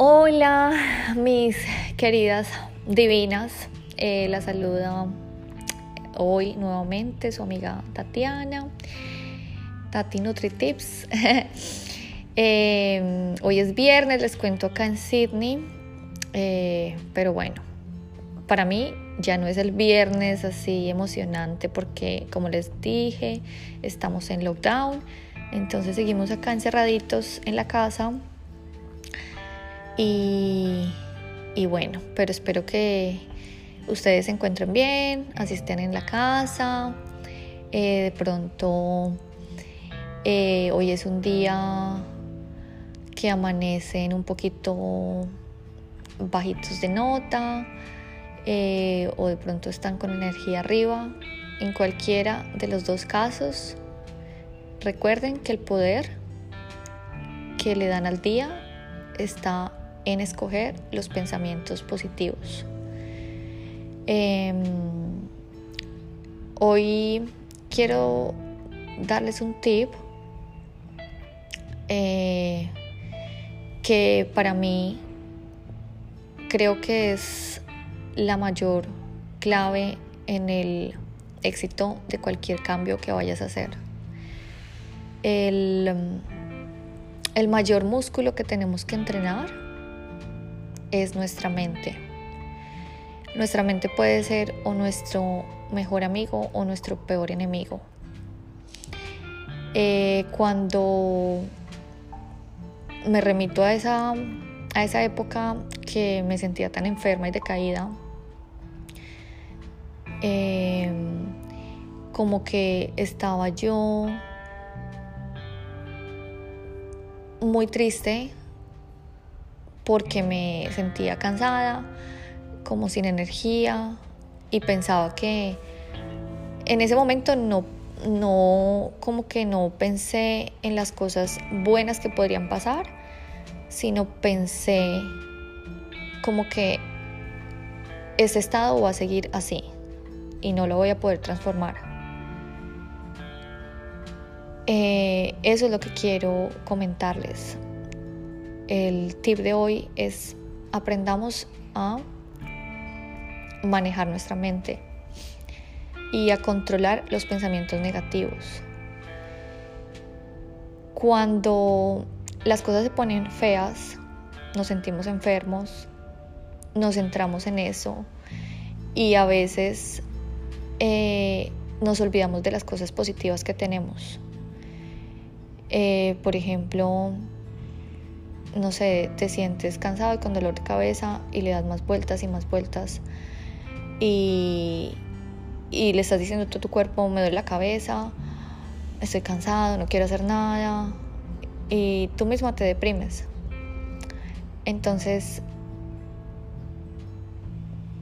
Hola, mis queridas divinas. Eh, la saluda hoy nuevamente su amiga Tatiana, Tati NutriTips. eh, hoy es viernes, les cuento acá en Sydney. Eh, pero bueno, para mí ya no es el viernes así emocionante porque, como les dije, estamos en lockdown. Entonces seguimos acá encerraditos en la casa y, bueno, pero espero que ustedes se encuentren bien, así estén en la casa. Eh, de pronto, eh, hoy es un día que amanecen un poquito bajitos de nota eh, o de pronto están con energía arriba. En cualquiera de los dos casos, recuerden que el poder que le dan al día está en escoger los pensamientos positivos. Em, hoy quiero darles un tip eh, que para mí creo que es la mayor clave en el éxito de cualquier cambio que vayas a hacer. El, el mayor músculo que tenemos que entrenar es nuestra mente. Nuestra mente puede ser o nuestro mejor amigo o nuestro peor enemigo. Eh, cuando me remito a esa, a esa época que me sentía tan enferma y decaída, eh, como que estaba yo muy triste porque me sentía cansada, como sin energía y pensaba que en ese momento no, no, como que no pensé en las cosas buenas que podrían pasar, sino pensé como que ese estado va a seguir así y no lo voy a poder transformar. Eh, eso es lo que quiero comentarles el tip de hoy es aprendamos a manejar nuestra mente y a controlar los pensamientos negativos. Cuando las cosas se ponen feas, nos sentimos enfermos, nos centramos en eso y a veces eh, nos olvidamos de las cosas positivas que tenemos. Eh, por ejemplo, no sé, te sientes cansado y con dolor de cabeza y le das más vueltas y más vueltas y, y le estás diciendo a tu cuerpo, me duele la cabeza, estoy cansado, no quiero hacer nada y tú misma te deprimes. Entonces,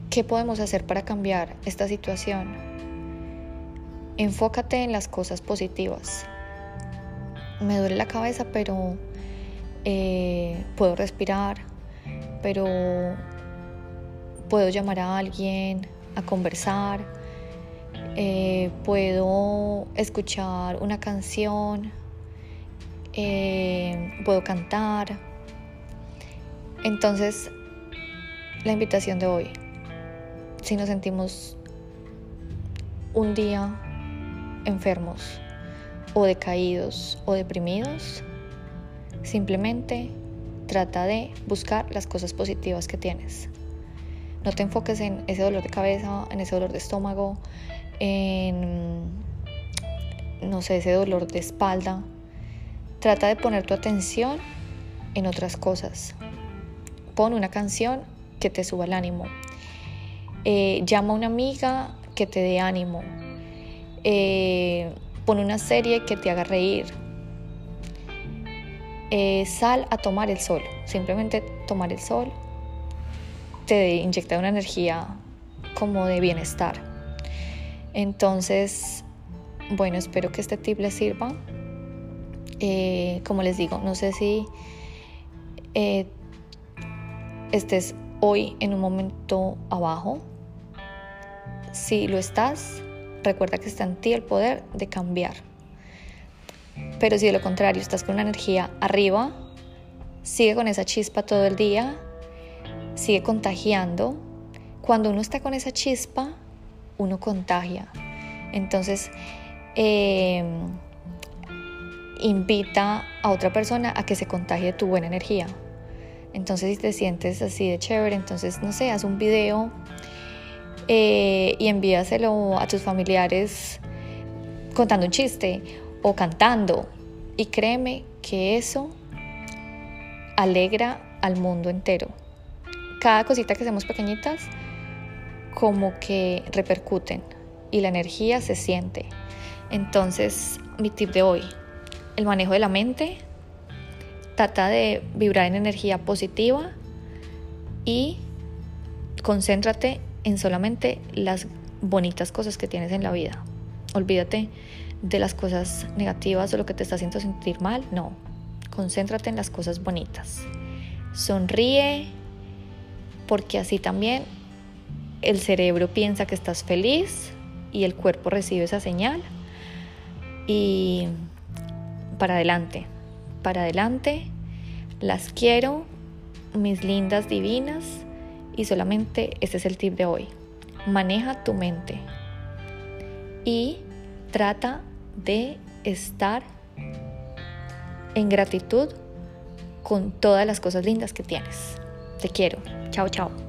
¿qué podemos hacer para cambiar esta situación? Enfócate en las cosas positivas. Me duele la cabeza, pero eh, puedo respirar, pero puedo llamar a alguien, a conversar, eh, puedo escuchar una canción, eh, puedo cantar. Entonces, la invitación de hoy, si nos sentimos un día enfermos o decaídos o deprimidos, Simplemente trata de buscar las cosas positivas que tienes. No te enfoques en ese dolor de cabeza, en ese dolor de estómago, en, no sé, ese dolor de espalda. Trata de poner tu atención en otras cosas. Pon una canción que te suba el ánimo. Eh, llama a una amiga que te dé ánimo. Eh, pon una serie que te haga reír eh, sal a tomar el sol. Simplemente tomar el sol te inyecta una energía como de bienestar. Entonces, bueno, espero que este tip les sirva. Eh, como les digo, no sé si eh, estés hoy en un momento abajo. Si lo estás, recuerda que está en ti el poder de cambiar. Pero si de lo contrario estás con una energía arriba, sigue con esa chispa todo el día, sigue contagiando. Cuando uno está con esa chispa, uno contagia. Entonces, eh, invita a otra persona a que se contagie tu buena energía. Entonces, si te sientes así de chévere, entonces, no sé, haz un video eh, y envíaselo a tus familiares contando un chiste o cantando. Y créeme que eso alegra al mundo entero. Cada cosita que hacemos pequeñitas, como que repercuten y la energía se siente. Entonces, mi tip de hoy, el manejo de la mente, trata de vibrar en energía positiva y concéntrate en solamente las bonitas cosas que tienes en la vida. Olvídate de las cosas negativas o lo que te está haciendo sentir mal, no. Concéntrate en las cosas bonitas. Sonríe porque así también el cerebro piensa que estás feliz y el cuerpo recibe esa señal. Y para adelante, para adelante, las quiero, mis lindas divinas, y solamente este es el tip de hoy. Maneja tu mente y trata de estar en gratitud con todas las cosas lindas que tienes. Te quiero. Chao, chao.